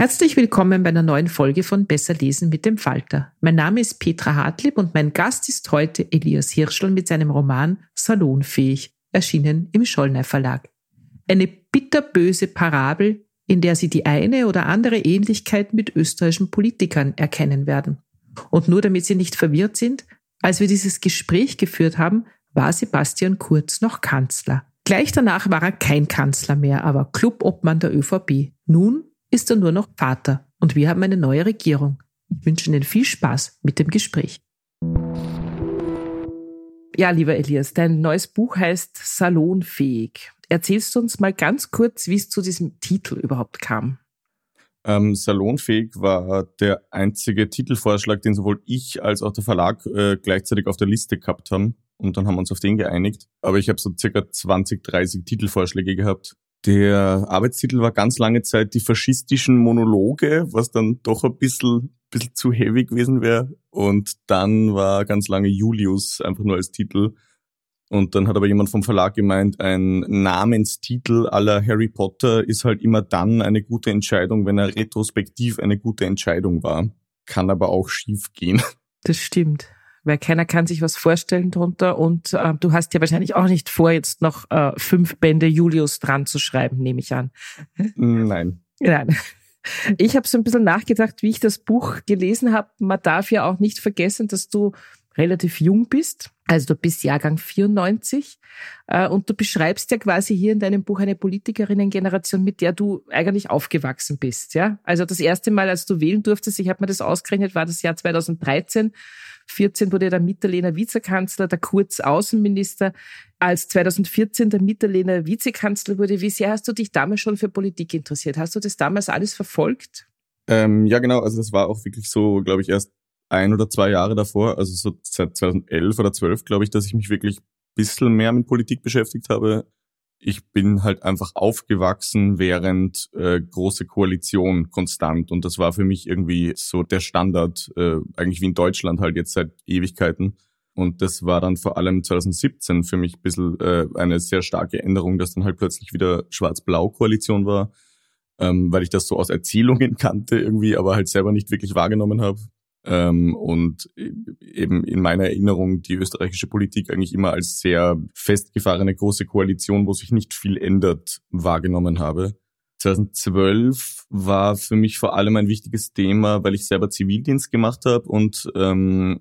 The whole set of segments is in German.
Herzlich willkommen bei einer neuen Folge von Besser lesen mit dem Falter. Mein Name ist Petra Hartlieb und mein Gast ist heute Elias Hirschl mit seinem Roman Salonfähig, erschienen im Schollner Verlag. Eine bitterböse Parabel, in der Sie die eine oder andere Ähnlichkeit mit österreichischen Politikern erkennen werden. Und nur damit Sie nicht verwirrt sind, als wir dieses Gespräch geführt haben, war Sebastian Kurz noch Kanzler. Gleich danach war er kein Kanzler mehr, aber Clubobmann der ÖVP. Nun ist er nur noch Vater und wir haben eine neue Regierung. Ich wünsche Ihnen viel Spaß mit dem Gespräch. Ja, lieber Elias, dein neues Buch heißt Salonfähig. Erzählst du uns mal ganz kurz, wie es zu diesem Titel überhaupt kam? Ähm, Salonfähig war der einzige Titelvorschlag, den sowohl ich als auch der Verlag äh, gleichzeitig auf der Liste gehabt haben. Und dann haben wir uns auf den geeinigt. Aber ich habe so circa 20, 30 Titelvorschläge gehabt. Der Arbeitstitel war ganz lange Zeit die faschistischen Monologe, was dann doch ein bisschen, bisschen zu heavy gewesen wäre. Und dann war ganz lange Julius einfach nur als Titel. Und dann hat aber jemand vom Verlag gemeint, ein Namenstitel aller Harry Potter ist halt immer dann eine gute Entscheidung, wenn er retrospektiv eine gute Entscheidung war. Kann aber auch schief gehen. Das stimmt weil keiner kann sich was vorstellen drunter und äh, du hast ja wahrscheinlich auch nicht vor, jetzt noch äh, fünf Bände Julius dran zu schreiben, nehme ich an. Nein. Nein. Ich habe so ein bisschen nachgedacht, wie ich das Buch gelesen habe. Man darf ja auch nicht vergessen, dass du relativ jung bist. Also du bist Jahrgang 94 äh, und du beschreibst ja quasi hier in deinem Buch eine Politikerinnengeneration, mit der du eigentlich aufgewachsen bist. Ja, also das erste Mal, als du wählen durftest, ich habe mir das ausgerechnet, war das Jahr 2013. 14 wurde der Mitterlehner Vizekanzler, der Kurz Außenminister. Als 2014 der Mitterlehner Vizekanzler wurde, wie sehr hast du dich damals schon für Politik interessiert? Hast du das damals alles verfolgt? Ähm, ja, genau. Also das war auch wirklich so, glaube ich, erst ein oder zwei Jahre davor, also so seit 2011 oder 12, glaube ich, dass ich mich wirklich ein bisschen mehr mit Politik beschäftigt habe ich bin halt einfach aufgewachsen während äh, große Koalition konstant und das war für mich irgendwie so der Standard, äh, eigentlich wie in Deutschland halt jetzt seit Ewigkeiten. Und das war dann vor allem 2017 für mich ein bisschen äh, eine sehr starke Änderung, dass dann halt plötzlich wieder Schwarz-Blau-Koalition war, ähm, weil ich das so aus Erzählungen kannte irgendwie, aber halt selber nicht wirklich wahrgenommen habe. Ähm, und eben in meiner Erinnerung die österreichische Politik eigentlich immer als sehr festgefahrene große Koalition, wo sich nicht viel ändert, wahrgenommen habe. 2012 war für mich vor allem ein wichtiges Thema, weil ich selber Zivildienst gemacht habe und ähm,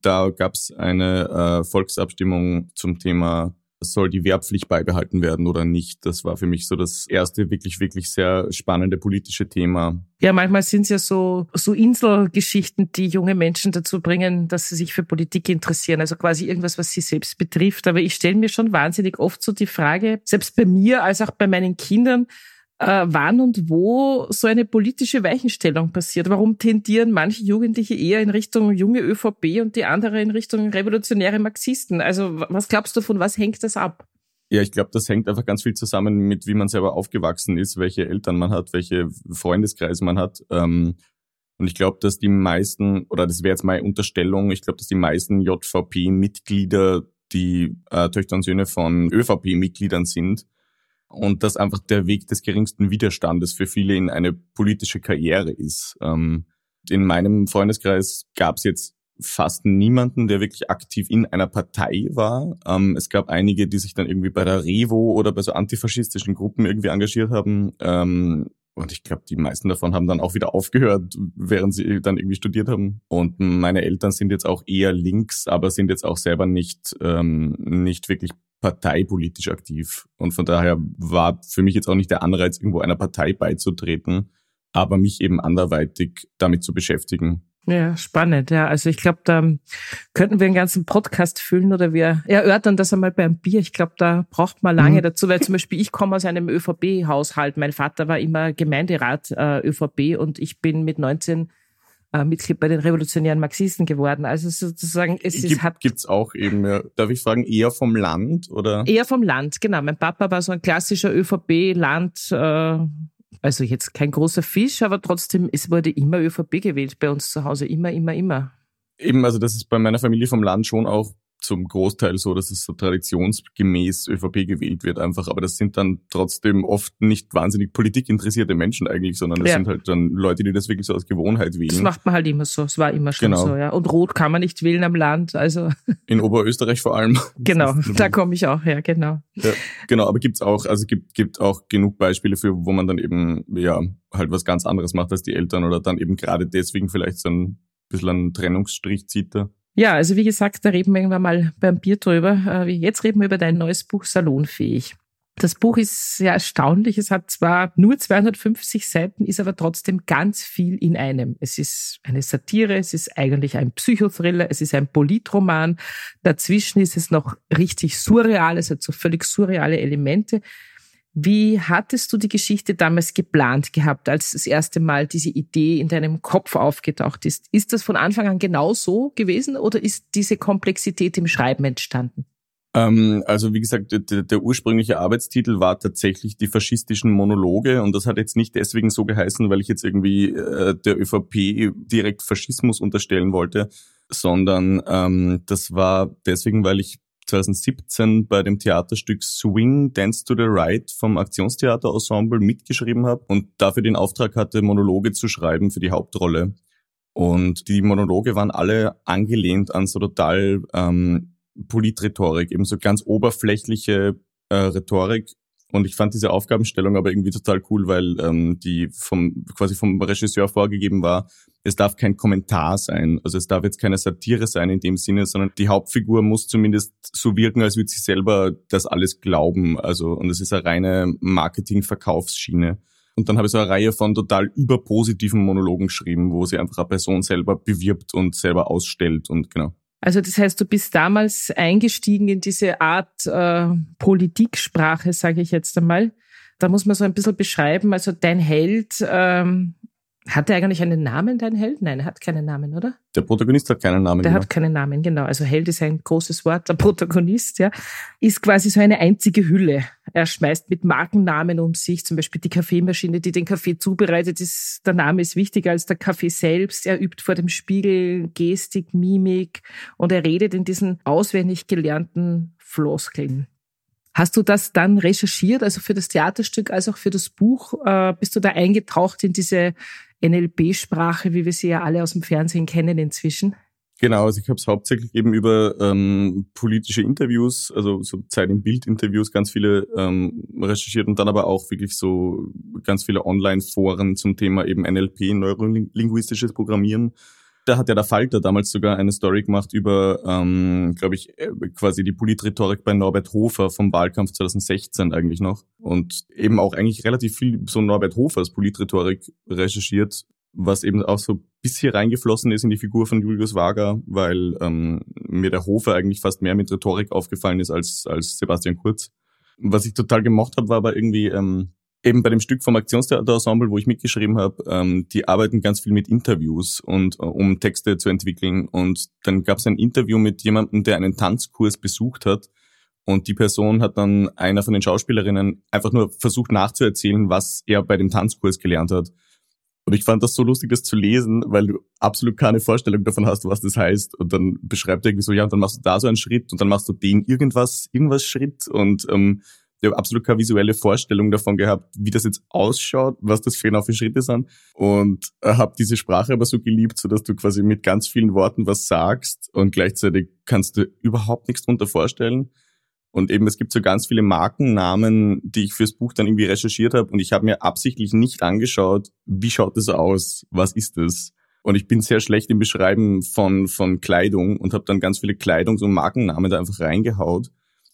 da gab es eine äh, Volksabstimmung zum Thema soll die Wehrpflicht beibehalten werden oder nicht? Das war für mich so das erste wirklich, wirklich sehr spannende politische Thema. Ja, manchmal sind es ja so, so Inselgeschichten, die junge Menschen dazu bringen, dass sie sich für Politik interessieren. Also quasi irgendwas, was sie selbst betrifft. Aber ich stelle mir schon wahnsinnig oft so die Frage, selbst bei mir als auch bei meinen Kindern, äh, wann und wo so eine politische Weichenstellung passiert. Warum tendieren manche Jugendliche eher in Richtung junge ÖVP und die andere in Richtung revolutionäre Marxisten? Also was glaubst du, von was hängt das ab? Ja, ich glaube, das hängt einfach ganz viel zusammen mit, wie man selber aufgewachsen ist, welche Eltern man hat, welche Freundeskreise man hat. Ähm, und ich glaube, dass die meisten, oder das wäre jetzt meine Unterstellung, ich glaube, dass die meisten JVP-Mitglieder die äh, Töchter und Söhne von ÖVP-Mitgliedern sind und das einfach der Weg des geringsten Widerstandes für viele in eine politische Karriere ist. Ähm, in meinem Freundeskreis gab es jetzt fast niemanden, der wirklich aktiv in einer Partei war. Ähm, es gab einige, die sich dann irgendwie bei der Revo oder bei so antifaschistischen Gruppen irgendwie engagiert haben. Ähm, und ich glaube, die meisten davon haben dann auch wieder aufgehört, während sie dann irgendwie studiert haben. Und meine Eltern sind jetzt auch eher links, aber sind jetzt auch selber nicht, ähm, nicht wirklich parteipolitisch aktiv. Und von daher war für mich jetzt auch nicht der Anreiz, irgendwo einer Partei beizutreten, aber mich eben anderweitig damit zu beschäftigen. Ja, spannend. Ja, also ich glaube, da könnten wir einen ganzen Podcast füllen oder wir erörtern das einmal beim Bier. Ich glaube, da braucht man lange mhm. dazu, weil zum Beispiel ich komme aus einem ÖVP-Haushalt. Mein Vater war immer Gemeinderat äh, ÖVP und ich bin mit 19 äh, Mitglied bei den revolutionären Marxisten geworden. Also sozusagen, es Gibt, ist, hat gibt's auch eben. Ja. Darf ich fragen, eher vom Land oder? Eher vom Land, genau. Mein Papa war so ein klassischer ÖVP-Land. Äh, also jetzt kein großer Fisch, aber trotzdem, es wurde immer ÖVP gewählt bei uns zu Hause. Immer, immer, immer. Eben, also das ist bei meiner Familie vom Land schon auch zum Großteil so, dass es so traditionsgemäß ÖVP gewählt wird einfach. Aber das sind dann trotzdem oft nicht wahnsinnig politikinteressierte Menschen eigentlich, sondern das ja. sind halt dann Leute, die das wirklich so aus Gewohnheit wählen. Das macht man halt immer so. Es war immer schon genau. so, ja. Und Rot kann man nicht wählen am Land, also. In Oberösterreich vor allem. Genau, da komme ich auch her, genau. Ja, genau, aber gibt's auch, also gibt, gibt auch genug Beispiele für, wo man dann eben, ja, halt was ganz anderes macht als die Eltern oder dann eben gerade deswegen vielleicht so ein bisschen einen Trennungsstrich zieht da. Ja, also wie gesagt, da reden wir irgendwann mal beim Bier drüber. Äh, jetzt reden wir über dein neues Buch Salonfähig. Das Buch ist sehr erstaunlich. Es hat zwar nur 250 Seiten, ist aber trotzdem ganz viel in einem. Es ist eine Satire, es ist eigentlich ein Psychothriller, es ist ein Politroman. Dazwischen ist es noch richtig surreal, es hat so völlig surreale Elemente. Wie hattest du die Geschichte damals geplant gehabt, als das erste Mal diese Idee in deinem Kopf aufgetaucht ist? Ist das von Anfang an genau so gewesen oder ist diese Komplexität im Schreiben entstanden? Ähm, also wie gesagt, der, der, ursprüngliche Arbeitstitel war tatsächlich die faschistischen Monologe und das hat jetzt nicht deswegen so geheißen, weil ich jetzt irgendwie äh, der ÖVP direkt Faschismus unterstellen wollte, sondern ähm, das war deswegen, weil ich 2017 bei dem Theaterstück Swing Dance to the Right vom Aktionstheater-Ensemble mitgeschrieben habe und dafür den Auftrag hatte, Monologe zu schreiben für die Hauptrolle. Und die Monologe waren alle angelehnt an so total ähm, Politrhetorik, eben so ganz oberflächliche äh, Rhetorik, und ich fand diese Aufgabenstellung aber irgendwie total cool, weil ähm, die vom quasi vom Regisseur vorgegeben war, es darf kein Kommentar sein. Also es darf jetzt keine Satire sein in dem Sinne, sondern die Hauptfigur muss zumindest so wirken, als würde sie selber das alles glauben. Also und es ist eine reine Marketing-Verkaufsschiene. Und dann habe ich so eine Reihe von total überpositiven Monologen geschrieben, wo sie einfach eine Person selber bewirbt und selber ausstellt und genau. Also das heißt, du bist damals eingestiegen in diese Art äh, Politiksprache, sage ich jetzt einmal. Da muss man so ein bisschen beschreiben. Also dein Held ähm, hat er eigentlich einen Namen, dein Held? Nein, er hat keinen Namen, oder? Der Protagonist hat keinen Namen. Der genau. hat keinen Namen, genau. Also Held ist ein großes Wort. Der Protagonist, ja, ist quasi so eine einzige Hülle. Er schmeißt mit Markennamen um sich, zum Beispiel die Kaffeemaschine, die den Kaffee zubereitet, ist, der Name ist wichtiger als der Kaffee selbst. Er übt vor dem Spiegel Gestik, Mimik und er redet in diesen auswendig gelernten Floskeln. Hast du das dann recherchiert, also für das Theaterstück als auch für das Buch? Äh, bist du da eingetaucht in diese NLP-Sprache, wie wir sie ja alle aus dem Fernsehen kennen inzwischen? Genau, also ich habe es hauptsächlich eben über ähm, politische Interviews, also so Zeit im Bild-Interviews, ganz viele ähm, recherchiert und dann aber auch wirklich so ganz viele Online-Foren zum Thema eben NLP, neurolinguistisches Programmieren da hat ja der Falter damals sogar eine Story gemacht über, ähm, glaube ich, äh, quasi die Politrhetorik bei Norbert Hofer vom Wahlkampf 2016 eigentlich noch. Und eben auch eigentlich relativ viel so Norbert Hofers Politrhetorik recherchiert, was eben auch so bis hier reingeflossen ist in die Figur von Julius Wager, weil ähm, mir der Hofer eigentlich fast mehr mit Rhetorik aufgefallen ist als, als Sebastian Kurz. Was ich total gemocht habe, war aber irgendwie, ähm, eben bei dem Stück vom Aktionstheaterensemble, wo ich mitgeschrieben habe, ähm, die arbeiten ganz viel mit Interviews und äh, um Texte zu entwickeln. Und dann gab es ein Interview mit jemandem, der einen Tanzkurs besucht hat. Und die Person hat dann einer von den Schauspielerinnen einfach nur versucht nachzuerzählen, was er bei dem Tanzkurs gelernt hat. Und ich fand das so lustig, das zu lesen, weil du absolut keine Vorstellung davon hast, was das heißt. Und dann beschreibt er irgendwie so, ja, und dann machst du da so einen Schritt und dann machst du den irgendwas, irgendwas Schritt. Und ähm, ich habe absolut keine visuelle Vorstellung davon gehabt, wie das jetzt ausschaut, was das für, für Schritte sind. Und habe diese Sprache aber so geliebt, so dass du quasi mit ganz vielen Worten was sagst und gleichzeitig kannst du überhaupt nichts drunter vorstellen. Und eben, es gibt so ganz viele Markennamen, die ich fürs Buch dann irgendwie recherchiert habe. Und ich habe mir absichtlich nicht angeschaut, wie schaut das aus? Was ist das? Und ich bin sehr schlecht im Beschreiben von, von Kleidung und habe dann ganz viele Kleidungs- und Markennamen da einfach reingehaut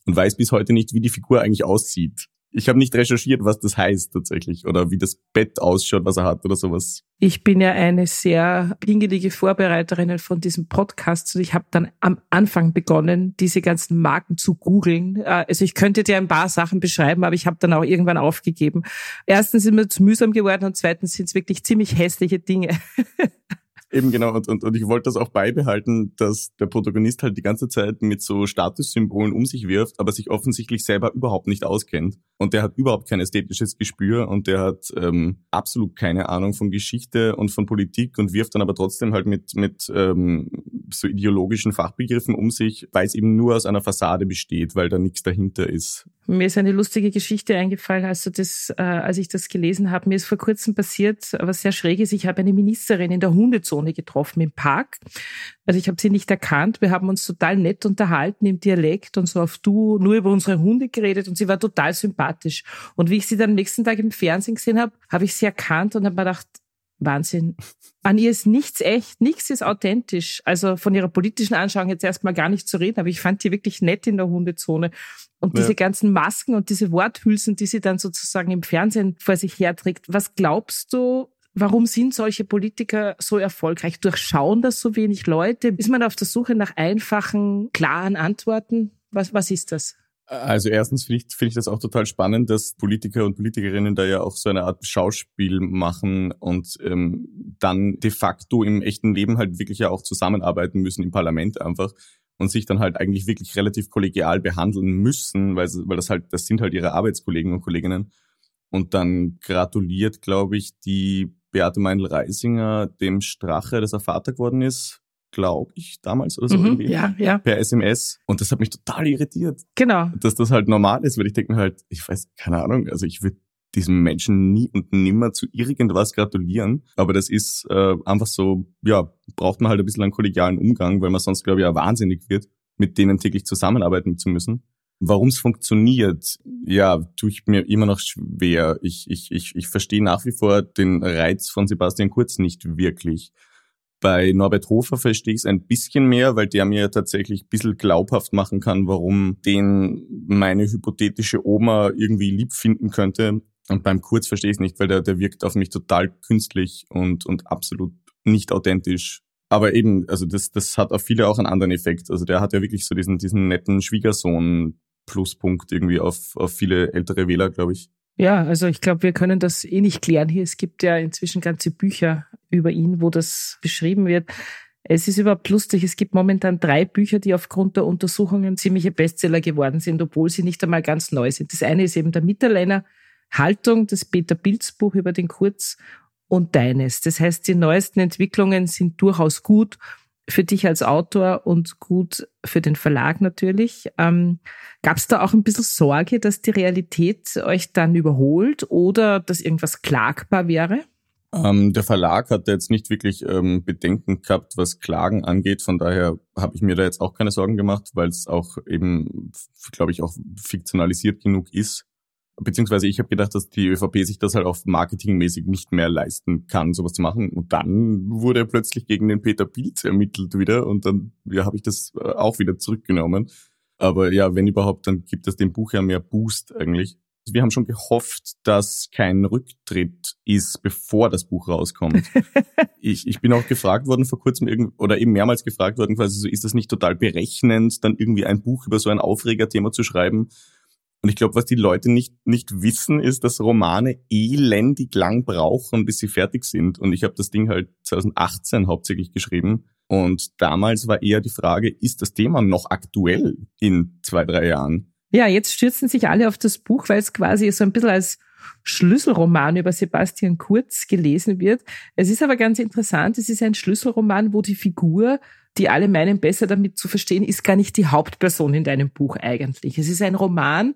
und weiß bis heute nicht, wie die Figur eigentlich aussieht. Ich habe nicht recherchiert, was das heißt tatsächlich oder wie das Bett ausschaut, was er hat oder sowas. Ich bin ja eine sehr pingelige Vorbereiterin von diesem Podcast und ich habe dann am Anfang begonnen, diese ganzen Marken zu googeln. Äh, also ich könnte dir ein paar Sachen beschreiben, aber ich habe dann auch irgendwann aufgegeben. Erstens sind mir zu mühsam geworden und zweitens sind es wirklich ziemlich hässliche Dinge. Eben genau, und, und, und ich wollte das auch beibehalten, dass der Protagonist halt die ganze Zeit mit so Statussymbolen um sich wirft, aber sich offensichtlich selber überhaupt nicht auskennt. Und der hat überhaupt kein ästhetisches Gespür und der hat ähm, absolut keine Ahnung von Geschichte und von Politik und wirft dann aber trotzdem halt mit, mit ähm, so ideologischen Fachbegriffen um sich, weil es eben nur aus einer Fassade besteht, weil da nichts dahinter ist. Mir ist eine lustige Geschichte eingefallen, als, du das, äh, als ich das gelesen habe. Mir ist vor kurzem passiert, was sehr schräg ist. Ich habe eine Ministerin in der Hundezone getroffen im Park. Also ich habe sie nicht erkannt. Wir haben uns total nett unterhalten im Dialekt und so auf Du nur über unsere Hunde geredet und sie war total sympathisch. Und wie ich sie dann am nächsten Tag im Fernsehen gesehen habe, habe ich sie erkannt und habe mir gedacht, Wahnsinn. An ihr ist nichts echt, nichts ist authentisch. Also von ihrer politischen Anschauung jetzt erstmal gar nicht zu reden, aber ich fand die wirklich nett in der Hundezone. Und ja. diese ganzen Masken und diese Worthülsen, die sie dann sozusagen im Fernsehen vor sich herträgt, was glaubst du, Warum sind solche Politiker so erfolgreich? Durchschauen das so wenig Leute? Ist man auf der Suche nach einfachen, klaren Antworten? Was, was ist das? Also erstens finde ich, finde ich das auch total spannend, dass Politiker und Politikerinnen da ja auch so eine Art Schauspiel machen und ähm, dann de facto im echten Leben halt wirklich ja auch zusammenarbeiten müssen im Parlament einfach und sich dann halt eigentlich wirklich relativ kollegial behandeln müssen, weil, weil das halt, das sind halt ihre Arbeitskollegen und Kolleginnen. Und dann gratuliert, glaube ich, die Beate Meindl-Reisinger dem Strache, dass er Vater geworden ist, glaube ich, damals oder so mhm, irgendwie. Ja, ja. Per SMS. Und das hat mich total irritiert. Genau. Dass das halt normal ist, weil ich denke mir halt, ich weiß, keine Ahnung, also ich würde diesem Menschen nie und nimmer zu irgendwas gratulieren. Aber das ist äh, einfach so, ja, braucht man halt ein bisschen einen kollegialen Umgang, weil man sonst, glaube ich, ja wahnsinnig wird, mit denen täglich zusammenarbeiten zu müssen. Warum es funktioniert, ja, tue ich mir immer noch schwer. Ich, ich, ich, ich verstehe nach wie vor den Reiz von Sebastian Kurz nicht wirklich. Bei Norbert Hofer verstehe ich es ein bisschen mehr, weil der mir tatsächlich ein bisschen glaubhaft machen kann, warum den meine hypothetische Oma irgendwie lieb finden könnte. Und beim Kurz verstehe ich es nicht, weil der, der wirkt auf mich total künstlich und, und absolut nicht authentisch. Aber eben, also das, das hat auf viele auch einen anderen Effekt. Also der hat ja wirklich so diesen, diesen netten Schwiegersohn-Pluspunkt irgendwie auf, auf viele ältere Wähler, glaube ich. Ja, also ich glaube, wir können das eh nicht klären hier. Es gibt ja inzwischen ganze Bücher über ihn, wo das beschrieben wird. Es ist überhaupt lustig. Es gibt momentan drei Bücher, die aufgrund der Untersuchungen ziemliche Bestseller geworden sind, obwohl sie nicht einmal ganz neu sind. Das eine ist eben der Mitterleiner Haltung, das Peter Pilz Buch über den Kurz und deines. Das heißt, die neuesten Entwicklungen sind durchaus gut für dich als Autor und gut für den Verlag natürlich. Ähm, Gab es da auch ein bisschen Sorge, dass die Realität euch dann überholt oder dass irgendwas klagbar wäre? Ähm, der Verlag hat jetzt nicht wirklich ähm, Bedenken gehabt, was Klagen angeht. Von daher habe ich mir da jetzt auch keine Sorgen gemacht, weil es auch eben, glaube ich, auch fiktionalisiert genug ist. Beziehungsweise ich habe gedacht, dass die ÖVP sich das halt auch marketingmäßig nicht mehr leisten kann, sowas zu machen. Und dann wurde er plötzlich gegen den Peter Pilz ermittelt wieder und dann ja, habe ich das äh, auch wieder zurückgenommen. Aber ja, wenn überhaupt, dann gibt es dem Buch ja mehr Boost eigentlich. Wir haben schon gehofft, dass kein Rücktritt ist, bevor das Buch rauskommt. ich, ich bin auch gefragt worden vor kurzem oder eben mehrmals gefragt worden, quasi so, ist das nicht total berechnend, dann irgendwie ein Buch über so ein Aufregerthema zu schreiben? Und ich glaube, was die Leute nicht, nicht wissen, ist, dass Romane elendig lang brauchen, bis sie fertig sind. Und ich habe das Ding halt 2018 hauptsächlich geschrieben. Und damals war eher die Frage, ist das Thema noch aktuell in zwei, drei Jahren? Ja, jetzt stürzen sich alle auf das Buch, weil es quasi so ein bisschen als Schlüsselroman über Sebastian Kurz gelesen wird. Es ist aber ganz interessant, es ist ein Schlüsselroman, wo die Figur die alle meinen, besser damit zu verstehen, ist gar nicht die Hauptperson in deinem Buch eigentlich. Es ist ein Roman,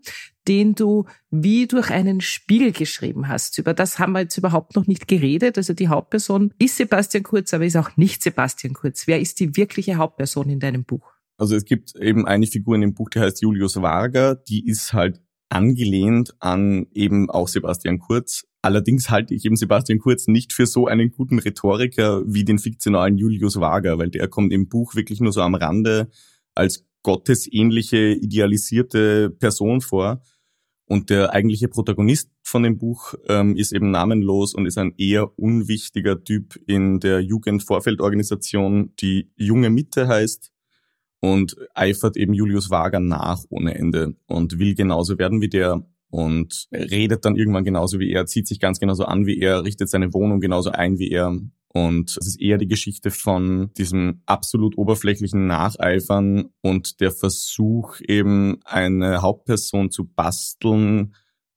den du wie durch einen Spiegel geschrieben hast. Über das haben wir jetzt überhaupt noch nicht geredet. Also die Hauptperson ist Sebastian Kurz, aber ist auch nicht Sebastian Kurz. Wer ist die wirkliche Hauptperson in deinem Buch? Also es gibt eben eine Figur in dem Buch, die heißt Julius Varga. Die ist halt angelehnt an eben auch Sebastian Kurz. Allerdings halte ich eben Sebastian Kurz nicht für so einen guten Rhetoriker wie den fiktionalen Julius Wager, weil der kommt im Buch wirklich nur so am Rande als gottesähnliche, idealisierte Person vor. Und der eigentliche Protagonist von dem Buch ähm, ist eben namenlos und ist ein eher unwichtiger Typ in der Jugendvorfeldorganisation, die Junge Mitte heißt und eifert eben Julius Wager nach ohne Ende und will genauso werden wie der und redet dann irgendwann genauso wie er, zieht sich ganz genauso an wie er, richtet seine Wohnung genauso ein wie er. Und es ist eher die Geschichte von diesem absolut oberflächlichen Nacheifern und der Versuch eben eine Hauptperson zu basteln,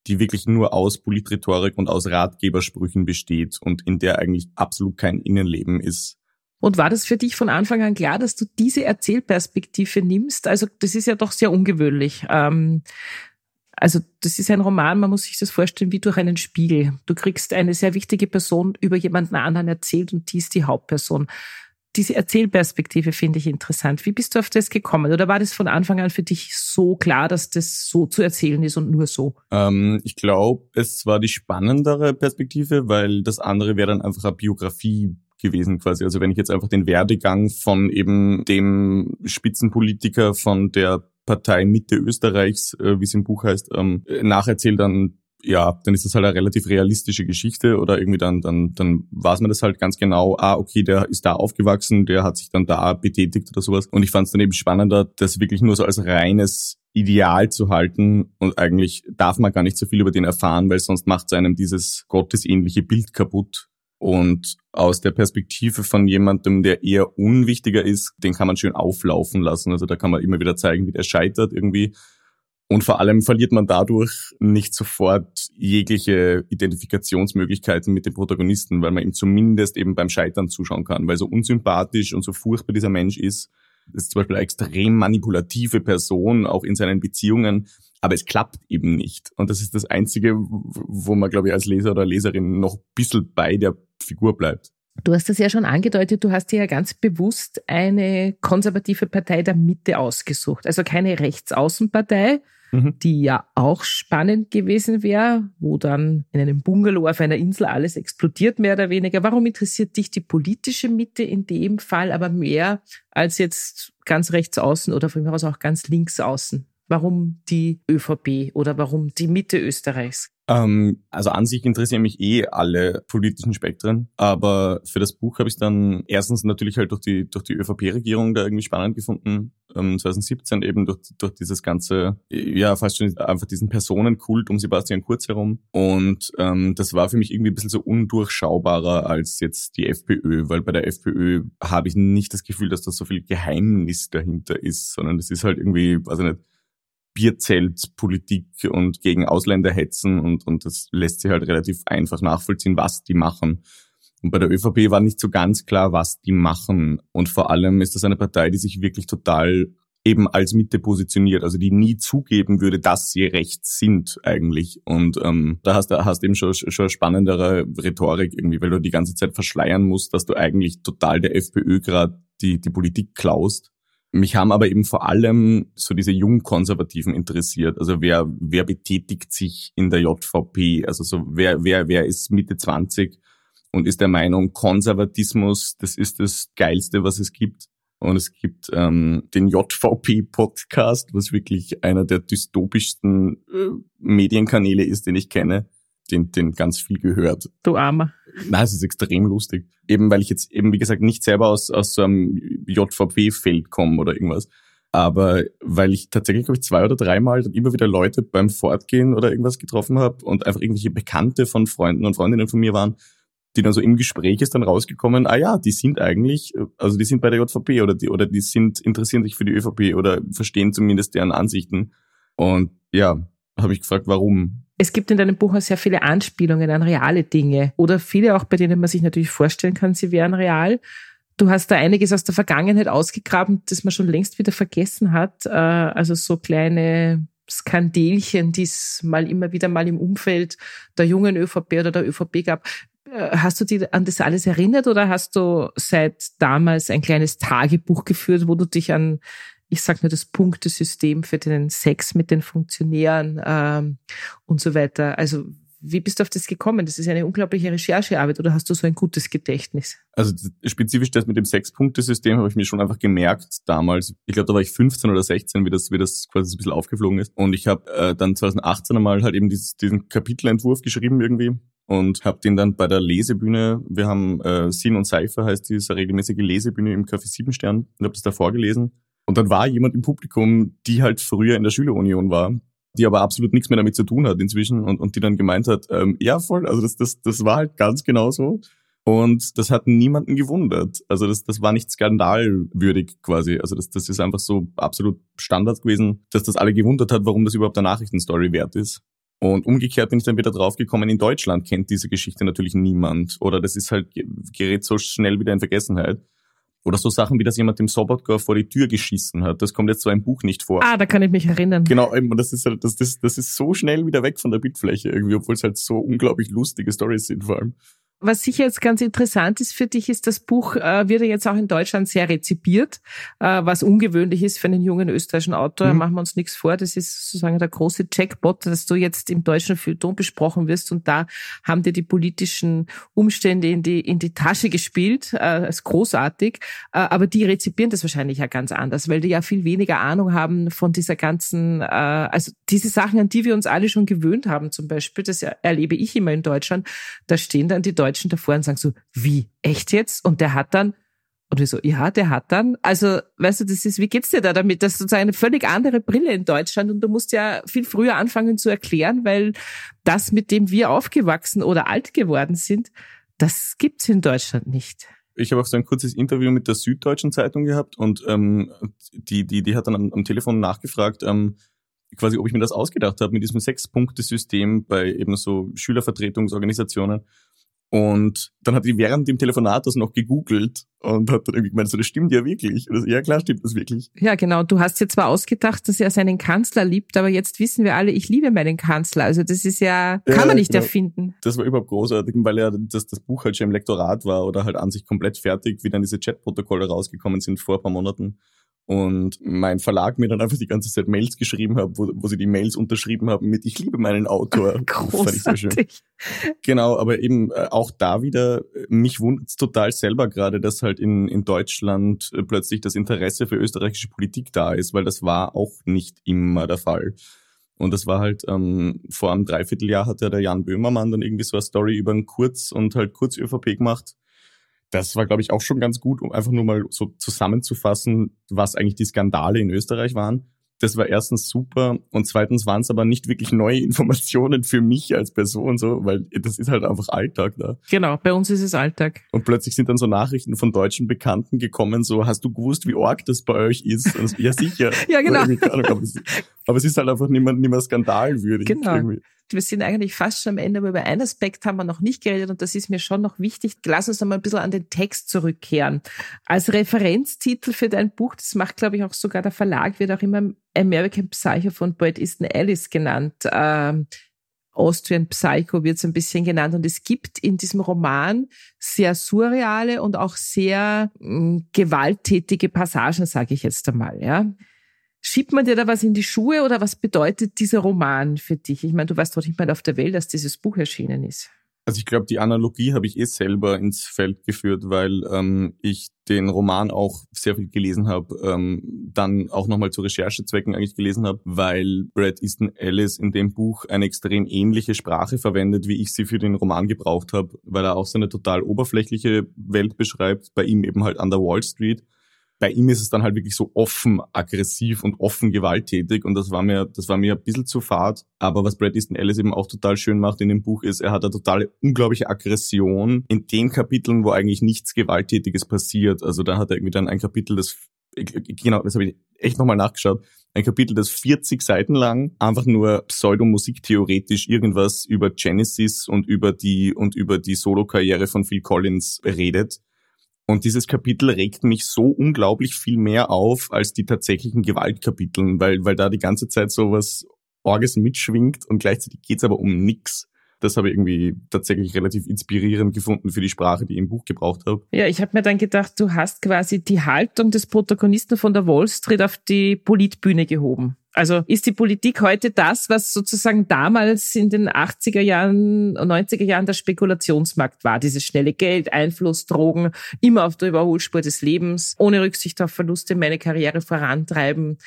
die wirklich nur aus Politrhetorik und aus Ratgebersprüchen besteht und in der eigentlich absolut kein Innenleben ist. Und war das für dich von Anfang an klar, dass du diese Erzählperspektive nimmst? Also das ist ja doch sehr ungewöhnlich. Ähm, also das ist ein Roman, man muss sich das vorstellen wie durch einen Spiegel. Du kriegst eine sehr wichtige Person über jemanden anderen erzählt und die ist die Hauptperson. Diese Erzählperspektive finde ich interessant. Wie bist du auf das gekommen? Oder war das von Anfang an für dich so klar, dass das so zu erzählen ist und nur so? Ähm, ich glaube, es war die spannendere Perspektive, weil das andere wäre dann einfach eine Biografie gewesen quasi. Also wenn ich jetzt einfach den Werdegang von eben dem Spitzenpolitiker von der Partei Mitte Österreichs, äh, wie es im Buch heißt, ähm, nacherzählt, dann ja, dann ist das halt eine relativ realistische Geschichte oder irgendwie dann, dann, dann weiß man das halt ganz genau, ah, okay, der ist da aufgewachsen, der hat sich dann da betätigt oder sowas. Und ich fand es dann eben spannender, das wirklich nur so als reines Ideal zu halten und eigentlich darf man gar nicht so viel über den erfahren, weil sonst macht es einem dieses gottesähnliche Bild kaputt. Und aus der Perspektive von jemandem, der eher unwichtiger ist, den kann man schön auflaufen lassen. Also da kann man immer wieder zeigen, wie der scheitert irgendwie. Und vor allem verliert man dadurch nicht sofort jegliche Identifikationsmöglichkeiten mit dem Protagonisten, weil man ihm zumindest eben beim Scheitern zuschauen kann. Weil so unsympathisch und so furchtbar dieser Mensch ist, ist zum Beispiel eine extrem manipulative Person, auch in seinen Beziehungen, aber es klappt eben nicht. Und das ist das Einzige, wo man, glaube ich, als Leser oder Leserin noch ein bisschen bei der Figur bleibt. Du hast das ja schon angedeutet, du hast dir ja ganz bewusst eine konservative Partei der Mitte ausgesucht. Also keine Rechtsaußenpartei, mhm. die ja auch spannend gewesen wäre, wo dann in einem Bungalow auf einer Insel alles explodiert, mehr oder weniger. Warum interessiert dich die politische Mitte in dem Fall aber mehr als jetzt ganz rechts außen oder von mir aus auch ganz links außen? Warum die ÖVP oder warum die Mitte Österreichs? Ähm, also an sich interessieren mich eh alle politischen Spektren, aber für das Buch habe ich dann erstens natürlich halt durch die durch die ÖVP-Regierung da irgendwie spannend gefunden, ähm, 2017 eben durch durch dieses ganze ja fast schon einfach diesen Personenkult um Sebastian Kurz herum und ähm, das war für mich irgendwie ein bisschen so undurchschaubarer als jetzt die FPÖ, weil bei der FPÖ habe ich nicht das Gefühl, dass da so viel Geheimnis dahinter ist, sondern das ist halt irgendwie, also nicht Bierzeltpolitik und gegen Ausländer hetzen und, und das lässt sich halt relativ einfach nachvollziehen, was die machen. Und bei der ÖVP war nicht so ganz klar, was die machen. Und vor allem ist das eine Partei, die sich wirklich total eben als Mitte positioniert, also die nie zugeben würde, dass sie rechts sind eigentlich. Und ähm, da hast du hast eben schon, schon spannendere Rhetorik irgendwie, weil du die ganze Zeit verschleiern musst, dass du eigentlich total der FPÖ gerade die, die Politik klaust mich haben aber eben vor allem so diese Jungkonservativen interessiert. Also wer, wer betätigt sich in der JVP? Also so wer, wer, wer ist Mitte 20 und ist der Meinung, Konservatismus, das ist das Geilste, was es gibt. Und es gibt ähm, den JVP-Podcast, was wirklich einer der dystopischsten äh, Medienkanäle ist, den ich kenne den, den ganz viel gehört. Du Armer. Nein, es ist extrem lustig. Eben weil ich jetzt eben, wie gesagt, nicht selber aus, aus so einem JVP-Feld komme oder irgendwas. Aber weil ich tatsächlich, glaube ich, zwei oder dreimal dann immer wieder Leute beim Fortgehen oder irgendwas getroffen habe und einfach irgendwelche Bekannte von Freunden und Freundinnen von mir waren, die dann so im Gespräch ist dann rausgekommen, ah ja, die sind eigentlich, also die sind bei der JVP oder die, oder die sind, interessieren sich für die ÖVP oder verstehen zumindest deren Ansichten. Und ja, habe ich gefragt, warum. Es gibt in deinem Buch auch sehr viele Anspielungen an reale Dinge oder viele auch, bei denen man sich natürlich vorstellen kann, sie wären real. Du hast da einiges aus der Vergangenheit ausgegraben, das man schon längst wieder vergessen hat. Äh, also so kleine Skandelchen, die es mal immer wieder mal im Umfeld der jungen ÖVP oder der ÖVP gab. Äh, hast du dich an das alles erinnert oder hast du seit damals ein kleines Tagebuch geführt, wo du dich an ich sage nur das Punktesystem für den Sex mit den Funktionären ähm, und so weiter. Also wie bist du auf das gekommen? Das ist eine unglaubliche Recherchearbeit oder hast du so ein gutes Gedächtnis? Also spezifisch das mit dem Sechs-Punkte-System habe ich mir schon einfach gemerkt damals. Ich glaube, da war ich 15 oder 16, wie das, wie das quasi so ein bisschen aufgeflogen ist. Und ich habe äh, dann 2018 einmal halt eben dieses, diesen Kapitelentwurf geschrieben irgendwie und habe den dann bei der Lesebühne, wir haben äh, Sin und Seifer heißt diese regelmäßige Lesebühne im Café Siebenstern und habe das da vorgelesen und dann war jemand im Publikum, die halt früher in der Schülerunion war, die aber absolut nichts mehr damit zu tun hat inzwischen und, und die dann gemeint hat, ähm, ja voll, also das, das, das war halt ganz genau so. Und das hat niemanden gewundert. Also das, das war nicht skandalwürdig quasi. Also das, das ist einfach so absolut Standard gewesen, dass das alle gewundert hat, warum das überhaupt eine Nachrichtenstory wert ist. Und umgekehrt bin ich dann wieder draufgekommen, in Deutschland kennt diese Geschichte natürlich niemand. Oder das ist halt, gerät so schnell wieder in Vergessenheit. Oder so Sachen wie, dass jemand dem Sobotka vor die Tür geschissen hat. Das kommt jetzt so im Buch nicht vor. Ah, da kann ich mich erinnern. Genau, das ist halt, das, das, das ist so schnell wieder weg von der Bildfläche irgendwie, obwohl es halt so unglaublich lustige Stories sind vor allem. Was sicher jetzt ganz interessant ist für dich, ist, das Buch äh, wird ja jetzt auch in Deutschland sehr rezipiert, äh, was ungewöhnlich ist für einen jungen österreichischen Autor. Mhm. Machen wir uns nichts vor. Das ist sozusagen der große Jackpot, dass du jetzt im deutschen Feuilleton besprochen wirst. Und da haben dir die politischen Umstände in die, in die Tasche gespielt. Äh, ist großartig. Äh, aber die rezipieren das wahrscheinlich ja ganz anders, weil die ja viel weniger Ahnung haben von dieser ganzen, äh, also diese Sachen, an die wir uns alle schon gewöhnt haben zum Beispiel. Das erlebe ich immer in Deutschland. Da stehen dann die Deutschen Deutschen davor und sagen so, wie, echt jetzt? Und der hat dann, und wir so, ja, der hat dann, also, weißt du, das ist, wie geht's dir da damit? Das ist sozusagen eine völlig andere Brille in Deutschland und du musst ja viel früher anfangen zu erklären, weil das, mit dem wir aufgewachsen oder alt geworden sind, das gibt's in Deutschland nicht ich habe auch so ein kurzes Interview mit der Süddeutschen Zeitung gehabt und ähm, die, die, die hat dann am, am Telefon nachgefragt, ähm, quasi, ob ich mir das ausgedacht habe mit diesem Sechs-Punkte-System bei eben so Schülervertretungsorganisationen. Und dann hat die während dem Telefonat das noch gegoogelt und hat dann irgendwie gemeint, so, das stimmt ja wirklich. Das, ja, klar stimmt das wirklich. Ja, genau. Du hast dir zwar ausgedacht, dass er seinen Kanzler liebt, aber jetzt wissen wir alle, ich liebe meinen Kanzler. Also das ist ja, kann ja, man nicht genau. erfinden. Das war überhaupt großartig, weil ja das, das Buch halt schon im Lektorat war oder halt an sich komplett fertig, wie dann diese Chatprotokolle rausgekommen sind vor ein paar Monaten und mein Verlag mir dann einfach die ganze Zeit Mails geschrieben hat, wo, wo sie die Mails unterschrieben haben mit Ich liebe meinen Autor. Großartig. Das fand ich so schön. Genau, aber eben äh, auch da wieder, äh, mich wundert total selber gerade, dass halt in, in Deutschland äh, plötzlich das Interesse für österreichische Politik da ist, weil das war auch nicht immer der Fall. Und das war halt, ähm, vor einem Dreivierteljahr hat ja der Jan Böhmermann dann irgendwie so eine Story über einen Kurz und halt Kurz ÖVP gemacht das war, glaube ich, auch schon ganz gut, um einfach nur mal so zusammenzufassen, was eigentlich die Skandale in Österreich waren. Das war erstens super und zweitens waren es aber nicht wirklich neue Informationen für mich als Person, so, weil das ist halt einfach Alltag da. Genau, bei uns ist es Alltag. Und plötzlich sind dann so Nachrichten von deutschen Bekannten gekommen, so, hast du gewusst, wie arg das bei euch ist? Das, ja, sicher. ja, genau. Aber es, aber es, ist halt einfach nicht mehr, nicht mehr skandalwürdig. Genau. Irgendwie wir sind eigentlich fast schon am Ende, aber über einen Aspekt haben wir noch nicht geredet und das ist mir schon noch wichtig. Lass uns noch mal ein bisschen an den Text zurückkehren. Als Referenztitel für dein Buch, das macht, glaube ich, auch sogar der Verlag, wird auch immer American Psycho von Boyd Easton Ellis genannt. Ähm, Austrian Psycho wird es ein bisschen genannt. Und es gibt in diesem Roman sehr surreale und auch sehr mh, hm, gewalttätige Passagen, sage ich jetzt einmal. Ja. Schiebt man dir da was in die Schuhe oder was bedeutet dieser Roman für dich? Ich meine, du weißt doch nicht mal auf der Welt, dass dieses Buch erschienen ist. Also ich glaube, die Analogie habe ich eh selber ins Feld geführt, weil ähm, ich den Roman auch sehr viel gelesen habe, ähm, dann auch nochmal zu Recherchezwecken eigentlich gelesen habe, weil Brad Easton Ellis in dem Buch eine extrem ähnliche Sprache verwendet, wie ich sie für den Roman gebraucht habe, weil er auch so eine total oberflächliche Welt beschreibt, bei ihm eben halt an der Wall Street bei ihm ist es dann halt wirklich so offen aggressiv und offen gewalttätig und das war mir, das war mir ein bisschen zu fad. Aber was Brad Easton Ellis eben auch total schön macht in dem Buch ist, er hat eine totale unglaubliche Aggression in den Kapiteln, wo eigentlich nichts Gewalttätiges passiert. Also da hat er irgendwie dann ein Kapitel, das genau, das habe ich echt nochmal nachgeschaut. Ein Kapitel, das 40 Seiten lang einfach nur pseudomusiktheoretisch irgendwas über Genesis und über die und über die Solokarriere von Phil Collins redet. Und dieses Kapitel regt mich so unglaublich viel mehr auf als die tatsächlichen Gewaltkapiteln, weil, weil da die ganze Zeit so was Orges mitschwingt und gleichzeitig geht's aber um nix. Das habe ich irgendwie tatsächlich relativ inspirierend gefunden für die Sprache, die ich im Buch gebraucht habe. Ja, ich habe mir dann gedacht, du hast quasi die Haltung des Protagonisten von der Wall Street auf die Politbühne gehoben. Also ist die Politik heute das, was sozusagen damals in den 80er Jahren, 90er Jahren der Spekulationsmarkt war? Dieses schnelle Geld, Einfluss, Drogen, immer auf der Überholspur des Lebens, ohne Rücksicht auf Verluste meine Karriere vorantreiben.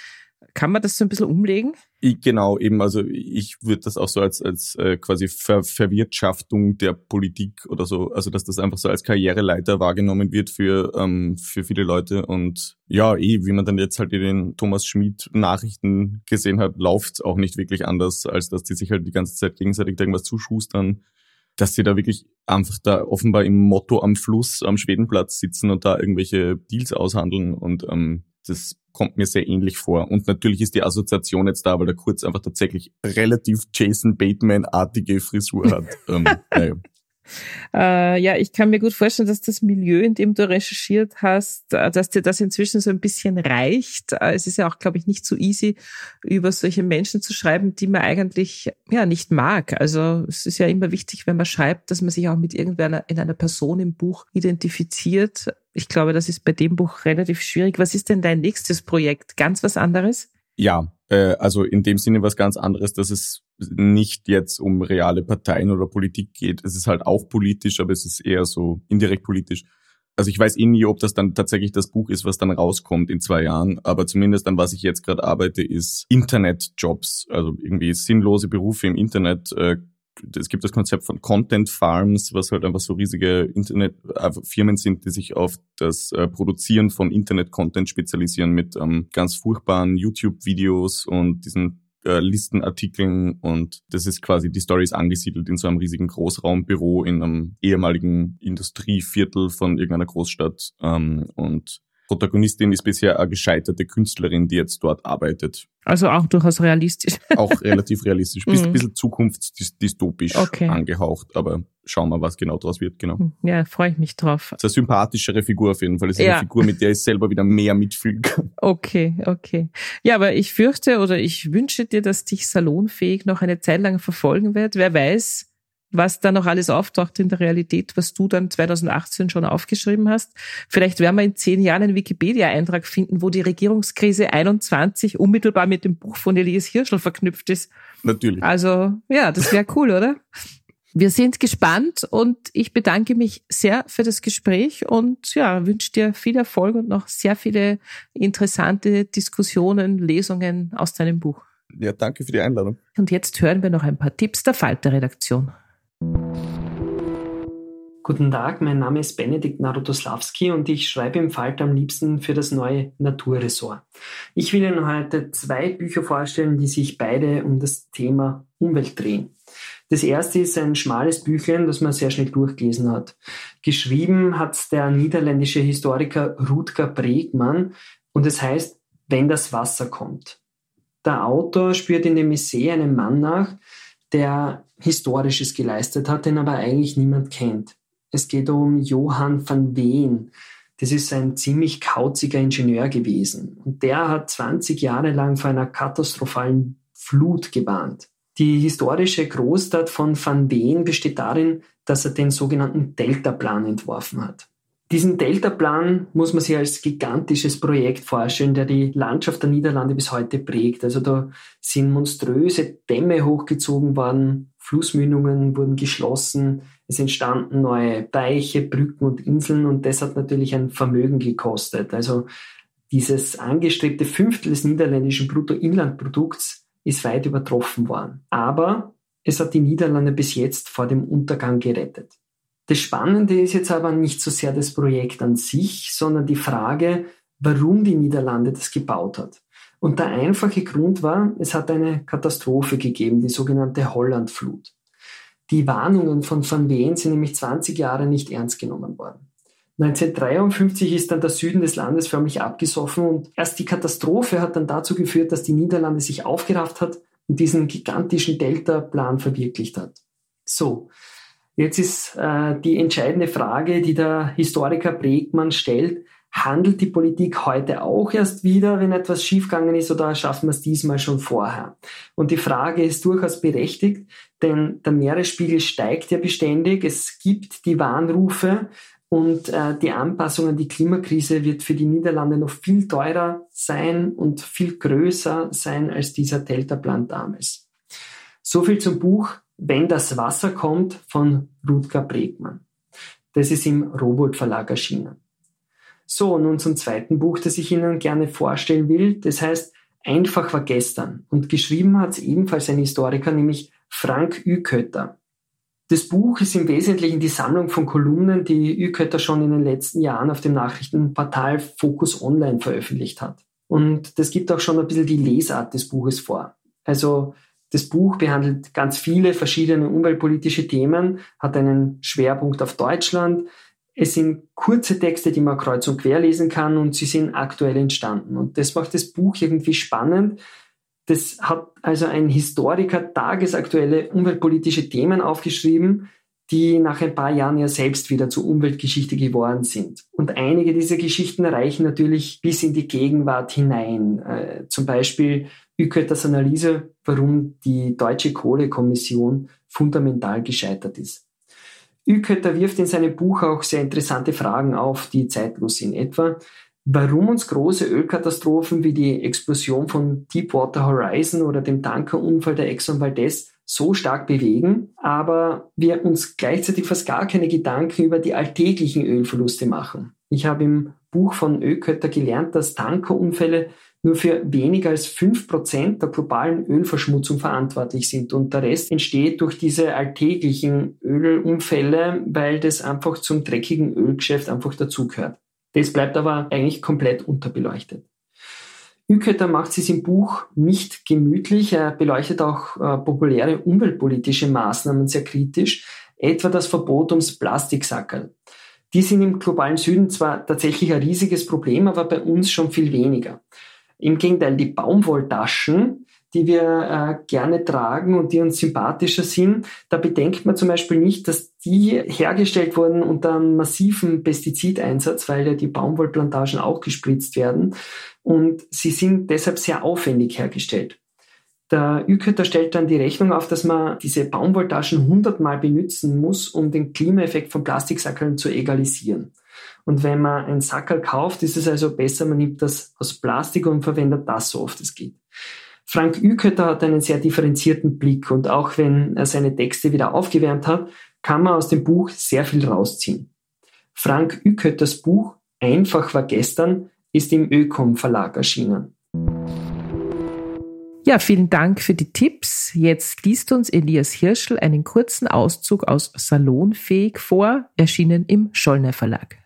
Kann man das so ein bisschen umlegen? Genau, eben, also ich würde das auch so als, als äh, quasi Ver Verwirtschaftung der Politik oder so, also dass das einfach so als Karriereleiter wahrgenommen wird für, ähm, für viele Leute. Und ja, eh, wie man dann jetzt halt in den Thomas Schmid Nachrichten gesehen hat, läuft auch nicht wirklich anders, als dass die sich halt die ganze Zeit gegenseitig irgendwas zuschustern dass sie da wirklich einfach da offenbar im Motto am Fluss am Schwedenplatz sitzen und da irgendwelche Deals aushandeln und ähm, das kommt mir sehr ähnlich vor. Und natürlich ist die Assoziation jetzt da, weil der Kurz einfach tatsächlich relativ Jason Bateman-artige Frisur hat. ähm, naja. Äh, ja, ich kann mir gut vorstellen, dass das Milieu, in dem du recherchiert hast, äh, dass dir das inzwischen so ein bisschen reicht. Äh, es ist ja auch, glaube ich, nicht so easy, über solche Menschen zu schreiben, die man eigentlich ja nicht mag. Also es ist ja immer wichtig, wenn man schreibt, dass man sich auch mit irgendwer in einer Person im Buch identifiziert. Ich glaube, das ist bei dem Buch relativ schwierig. Was ist denn dein nächstes Projekt? Ganz was anderes? Ja, äh, also in dem Sinne was ganz anderes, dass es nicht jetzt um reale Parteien oder Politik geht. Es ist halt auch politisch, aber es ist eher so indirekt politisch. Also ich weiß eh nie, ob das dann tatsächlich das Buch ist, was dann rauskommt in zwei Jahren. Aber zumindest an was ich jetzt gerade arbeite, ist Internetjobs. Also irgendwie sinnlose Berufe im Internet. Äh, es gibt das Konzept von Content Farms, was halt einfach so riesige Internetfirmen sind, die sich auf das äh, Produzieren von Internet-Content spezialisieren mit ähm, ganz furchtbaren YouTube-Videos und diesen äh, Listenartikeln und das ist quasi, die Story ist angesiedelt in so einem riesigen Großraumbüro in einem ehemaligen Industrieviertel von irgendeiner Großstadt ähm, und Protagonistin ist bisher eine gescheiterte Künstlerin, die jetzt dort arbeitet. Also auch durchaus realistisch. Auch relativ realistisch. Ein mhm. bisschen zukunftsdystopisch okay. angehaucht, aber schauen wir, was genau daraus wird, genau. Hm. Ja, freue ich mich drauf. Das ist eine sympathischere Figur auf jeden Fall. Es ist ja. eine Figur, mit der ich selber wieder mehr mitfühlen kann. Okay, okay. Ja, aber ich fürchte oder ich wünsche dir, dass dich salonfähig noch eine Zeit lang verfolgen wird. Wer weiß, was da noch alles auftaucht in der Realität, was du dann 2018 schon aufgeschrieben hast. Vielleicht werden wir in zehn Jahren einen Wikipedia-Eintrag finden, wo die Regierungskrise 21 unmittelbar mit dem Buch von Elias Hirschl verknüpft ist. Natürlich. Also ja, das wäre cool, oder? Wir sind gespannt und ich bedanke mich sehr für das Gespräch und ja, wünsche dir viel Erfolg und noch sehr viele interessante Diskussionen, Lesungen aus deinem Buch. Ja, danke für die Einladung. Und jetzt hören wir noch ein paar Tipps der Falter-Redaktion. Guten Tag, mein Name ist Benedikt Narodoslawski und ich schreibe im Falter am liebsten für das neue Naturressort. Ich will Ihnen heute zwei Bücher vorstellen, die sich beide um das Thema Umwelt drehen. Das erste ist ein schmales Büchlein, das man sehr schnell durchgelesen hat. Geschrieben hat der niederländische Historiker Rutger Bregmann und es heißt Wenn das Wasser kommt. Der Autor spürt in dem Essay einem Mann nach, der Historisches geleistet hat, den aber eigentlich niemand kennt. Es geht um Johann van Ween. Das ist ein ziemlich kauziger Ingenieur gewesen. Und der hat 20 Jahre lang vor einer katastrophalen Flut gewarnt. Die historische Großstadt von Van Ween besteht darin, dass er den sogenannten Deltaplan entworfen hat. Diesen Deltaplan muss man sich als gigantisches Projekt vorstellen, der die Landschaft der Niederlande bis heute prägt. Also da sind monströse Dämme hochgezogen worden, Flussmündungen wurden geschlossen, es entstanden neue Beiche, Brücken und Inseln und das hat natürlich ein Vermögen gekostet. Also dieses angestrebte Fünftel des niederländischen Bruttoinlandprodukts ist weit übertroffen worden. Aber es hat die Niederlande bis jetzt vor dem Untergang gerettet. Das Spannende ist jetzt aber nicht so sehr das Projekt an sich, sondern die Frage, warum die Niederlande das gebaut hat. Und der einfache Grund war, es hat eine Katastrophe gegeben, die sogenannte Hollandflut. Die Warnungen von Van Ween sind nämlich 20 Jahre nicht ernst genommen worden. 1953 ist dann der Süden des Landes förmlich abgesoffen und erst die Katastrophe hat dann dazu geführt, dass die Niederlande sich aufgerafft hat und diesen gigantischen Delta-Plan verwirklicht hat. So, jetzt ist äh, die entscheidende Frage, die der Historiker Bregmann stellt, handelt die Politik heute auch erst wieder, wenn etwas schiefgegangen ist, oder schaffen wir es diesmal schon vorher? Und die Frage ist durchaus berechtigt, denn der Meeresspiegel steigt ja beständig. Es gibt die Warnrufe und äh, die Anpassung an die Klimakrise wird für die Niederlande noch viel teurer sein und viel größer sein als dieser Deltaplan damals. So viel zum Buch Wenn das Wasser kommt von Rutger Bregmann. Das ist im Rowold Verlag erschienen. So, nun zum zweiten Buch, das ich Ihnen gerne vorstellen will. Das heißt Einfach war gestern. Und geschrieben hat es ebenfalls ein Historiker, nämlich Frank Ükötter. Das Buch ist im Wesentlichen die Sammlung von Kolumnen, die Ükötter schon in den letzten Jahren auf dem Nachrichtenportal Focus Online veröffentlicht hat. Und das gibt auch schon ein bisschen die Lesart des Buches vor. Also das Buch behandelt ganz viele verschiedene umweltpolitische Themen, hat einen Schwerpunkt auf Deutschland, es sind kurze Texte, die man kreuz und quer lesen kann und sie sind aktuell entstanden. Und das macht das Buch irgendwie spannend. Das hat also ein Historiker tagesaktuelle umweltpolitische Themen aufgeschrieben, die nach ein paar Jahren ja selbst wieder zur Umweltgeschichte geworden sind. Und einige dieser Geschichten reichen natürlich bis in die Gegenwart hinein. Äh, zum Beispiel Ükötters Analyse, warum die Deutsche Kohlekommission fundamental gescheitert ist. Ükötter wirft in seinem Buch auch sehr interessante Fragen auf, die zeitlos sind. Etwa, warum uns große Ölkatastrophen wie die Explosion von Deepwater Horizon oder dem Tankerunfall der Exxon Valdez so stark bewegen, aber wir uns gleichzeitig fast gar keine Gedanken über die alltäglichen Ölverluste machen. Ich habe im Buch von Ökötter gelernt, dass Tankerunfälle nur für weniger als fünf Prozent der globalen Ölverschmutzung verantwortlich sind. Und der Rest entsteht durch diese alltäglichen Ölunfälle, weil das einfach zum dreckigen Ölgeschäft einfach dazugehört. Das bleibt aber eigentlich komplett unterbeleuchtet. Ükötter macht es im Buch nicht gemütlich. Er beleuchtet auch äh, populäre umweltpolitische Maßnahmen sehr kritisch, etwa das Verbot ums Plastiksackerl. Die sind im globalen Süden zwar tatsächlich ein riesiges Problem, aber bei uns schon viel weniger. Im Gegenteil, die Baumwolltaschen, die wir äh, gerne tragen und die uns sympathischer sind, da bedenkt man zum Beispiel nicht, dass die hergestellt wurden unter einem massiven Pestizideinsatz, weil ja die Baumwollplantagen auch gespritzt werden. Und sie sind deshalb sehr aufwendig hergestellt. Der ÜKÖtter stellt dann die Rechnung auf, dass man diese Baumwolltaschen hundertmal benutzen muss, um den Klimaeffekt von Plastiksackeln zu egalisieren. Und wenn man ein Sackerl kauft, ist es also besser, man nimmt das aus Plastik und verwendet das so oft es geht. Frank Ükötter hat einen sehr differenzierten Blick und auch wenn er seine Texte wieder aufgewärmt hat, kann man aus dem Buch sehr viel rausziehen. Frank Ükötters Buch Einfach war gestern ist im Ökom Verlag erschienen. Ja, vielen Dank für die Tipps. Jetzt liest uns Elias Hirschl einen kurzen Auszug aus Salonfähig vor, erschienen im Schollner Verlag.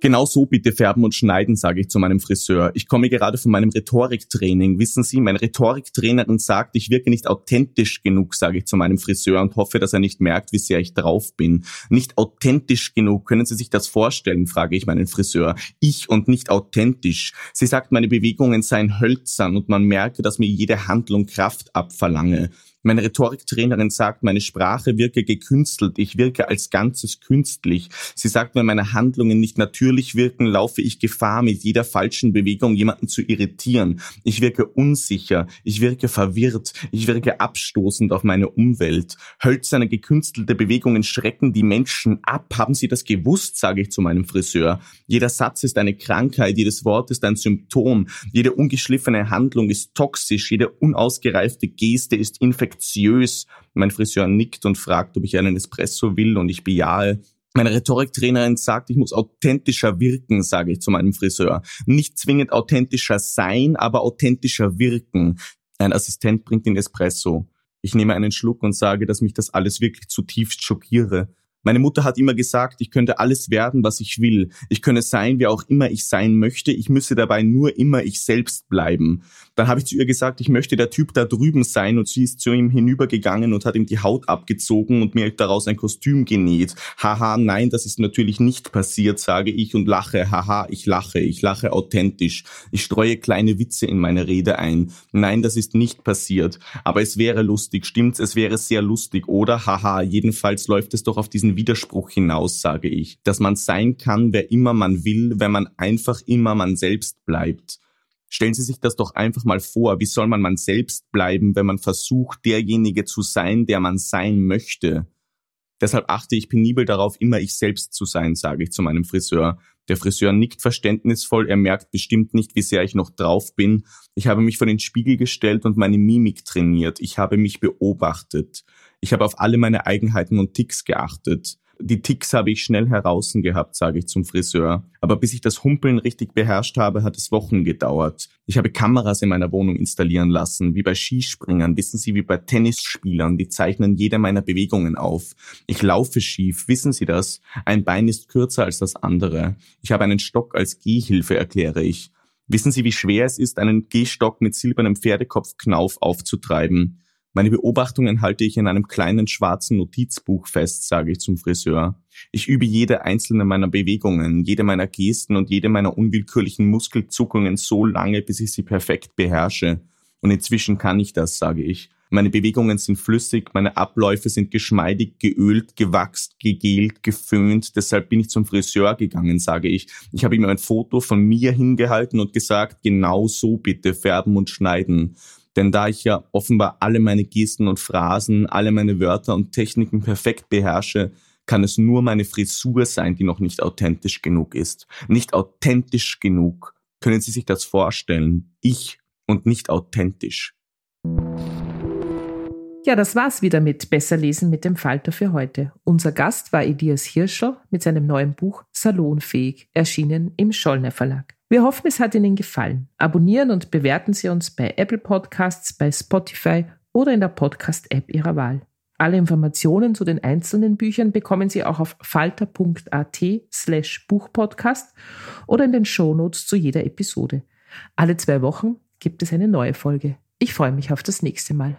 Genau so bitte färben und schneiden, sage ich zu meinem Friseur. Ich komme gerade von meinem Rhetoriktraining. Wissen Sie, meine Rhetoriktrainerin sagt, ich wirke nicht authentisch genug, sage ich zu meinem Friseur und hoffe, dass er nicht merkt, wie sehr ich drauf bin. Nicht authentisch genug. Können Sie sich das vorstellen, frage ich meinen Friseur. Ich und nicht authentisch. Sie sagt, meine Bewegungen seien hölzern und man merke, dass mir jede Handlung Kraft abverlange. Meine Rhetoriktrainerin sagt, meine Sprache wirke gekünstelt, ich wirke als Ganzes künstlich. Sie sagt, wenn meine Handlungen nicht natürlich wirken, laufe ich Gefahr, mit jeder falschen Bewegung jemanden zu irritieren. Ich wirke unsicher, ich wirke verwirrt, ich wirke abstoßend auf meine Umwelt. Hölzerne, gekünstelte Bewegungen schrecken die Menschen ab. Haben Sie das gewusst, sage ich zu meinem Friseur. Jeder Satz ist eine Krankheit, jedes Wort ist ein Symptom, jede ungeschliffene Handlung ist toxisch, jede unausgereifte Geste ist infektiös infektiös. Mein Friseur nickt und fragt, ob ich einen Espresso will und ich bejahe. Meine Rhetoriktrainerin sagt, ich muss authentischer wirken, sage ich zu meinem Friseur. Nicht zwingend authentischer sein, aber authentischer wirken. Ein Assistent bringt den Espresso. Ich nehme einen Schluck und sage, dass mich das alles wirklich zutiefst schockiere. Meine Mutter hat immer gesagt, ich könnte alles werden, was ich will. Ich könne sein, wer auch immer ich sein möchte. Ich müsse dabei nur immer ich selbst bleiben. Dann habe ich zu ihr gesagt, ich möchte der Typ da drüben sein und sie ist zu ihm hinübergegangen und hat ihm die Haut abgezogen und mir daraus ein Kostüm genäht. Haha, nein, das ist natürlich nicht passiert, sage ich und lache. Haha, ich lache, ich lache authentisch. Ich streue kleine Witze in meine Rede ein. Nein, das ist nicht passiert. Aber es wäre lustig, stimmt's? Es wäre sehr lustig, oder? Haha, jedenfalls läuft es doch auf diesen Widerspruch hinaus, sage ich. Dass man sein kann, wer immer man will, wenn man einfach immer man selbst bleibt. Stellen Sie sich das doch einfach mal vor. Wie soll man man selbst bleiben, wenn man versucht, derjenige zu sein, der man sein möchte? Deshalb achte ich penibel darauf, immer ich selbst zu sein, sage ich zu meinem Friseur. Der Friseur nickt verständnisvoll, er merkt bestimmt nicht, wie sehr ich noch drauf bin. Ich habe mich vor den Spiegel gestellt und meine Mimik trainiert. Ich habe mich beobachtet. Ich habe auf alle meine Eigenheiten und Ticks geachtet. Die Ticks habe ich schnell heraus gehabt, sage ich zum Friseur. Aber bis ich das Humpeln richtig beherrscht habe, hat es Wochen gedauert. Ich habe Kameras in meiner Wohnung installieren lassen, wie bei Skispringern, wissen Sie, wie bei Tennisspielern, die zeichnen jede meiner Bewegungen auf. Ich laufe schief, wissen Sie das? Ein Bein ist kürzer als das andere. Ich habe einen Stock als Gehhilfe, erkläre ich. Wissen Sie, wie schwer es ist, einen Gehstock mit silbernem Pferdekopfknauf aufzutreiben? Meine Beobachtungen halte ich in einem kleinen schwarzen Notizbuch fest, sage ich zum Friseur. Ich übe jede einzelne meiner Bewegungen, jede meiner Gesten und jede meiner unwillkürlichen Muskelzuckungen so lange, bis ich sie perfekt beherrsche. Und inzwischen kann ich das, sage ich. Meine Bewegungen sind flüssig, meine Abläufe sind geschmeidig, geölt, gewachst, gegelt, geföhnt. Deshalb bin ich zum Friseur gegangen, sage ich. Ich habe ihm ein Foto von mir hingehalten und gesagt, genau so bitte färben und schneiden. Denn da ich ja offenbar alle meine Gesten und Phrasen, alle meine Wörter und Techniken perfekt beherrsche, kann es nur meine Frisur sein, die noch nicht authentisch genug ist. Nicht authentisch genug. Können Sie sich das vorstellen? Ich und nicht authentisch. Ja, das war's wieder mit Besser lesen mit dem Falter für heute. Unser Gast war Elias Hirscher mit seinem neuen Buch Salonfähig, erschienen im Schollner Verlag. Wir hoffen, es hat Ihnen gefallen. Abonnieren und bewerten Sie uns bei Apple Podcasts, bei Spotify oder in der Podcast-App Ihrer Wahl. Alle Informationen zu den einzelnen Büchern bekommen Sie auch auf falter.at slash Buchpodcast oder in den Shownotes zu jeder Episode. Alle zwei Wochen gibt es eine neue Folge. Ich freue mich auf das nächste Mal.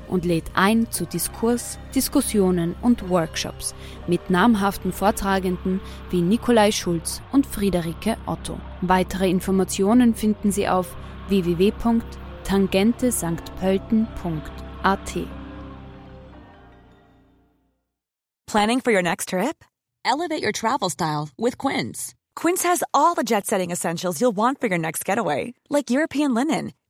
und lädt ein zu Diskurs, Diskussionen und Workshops mit namhaften Vortragenden wie Nikolai Schulz und Friederike Otto. Weitere Informationen finden Sie auf www.tangentesanktpölten.at. Planning for your next trip? Elevate your travel style with Quince. Quince has all the jet setting essentials you'll want for your next getaway, like European linen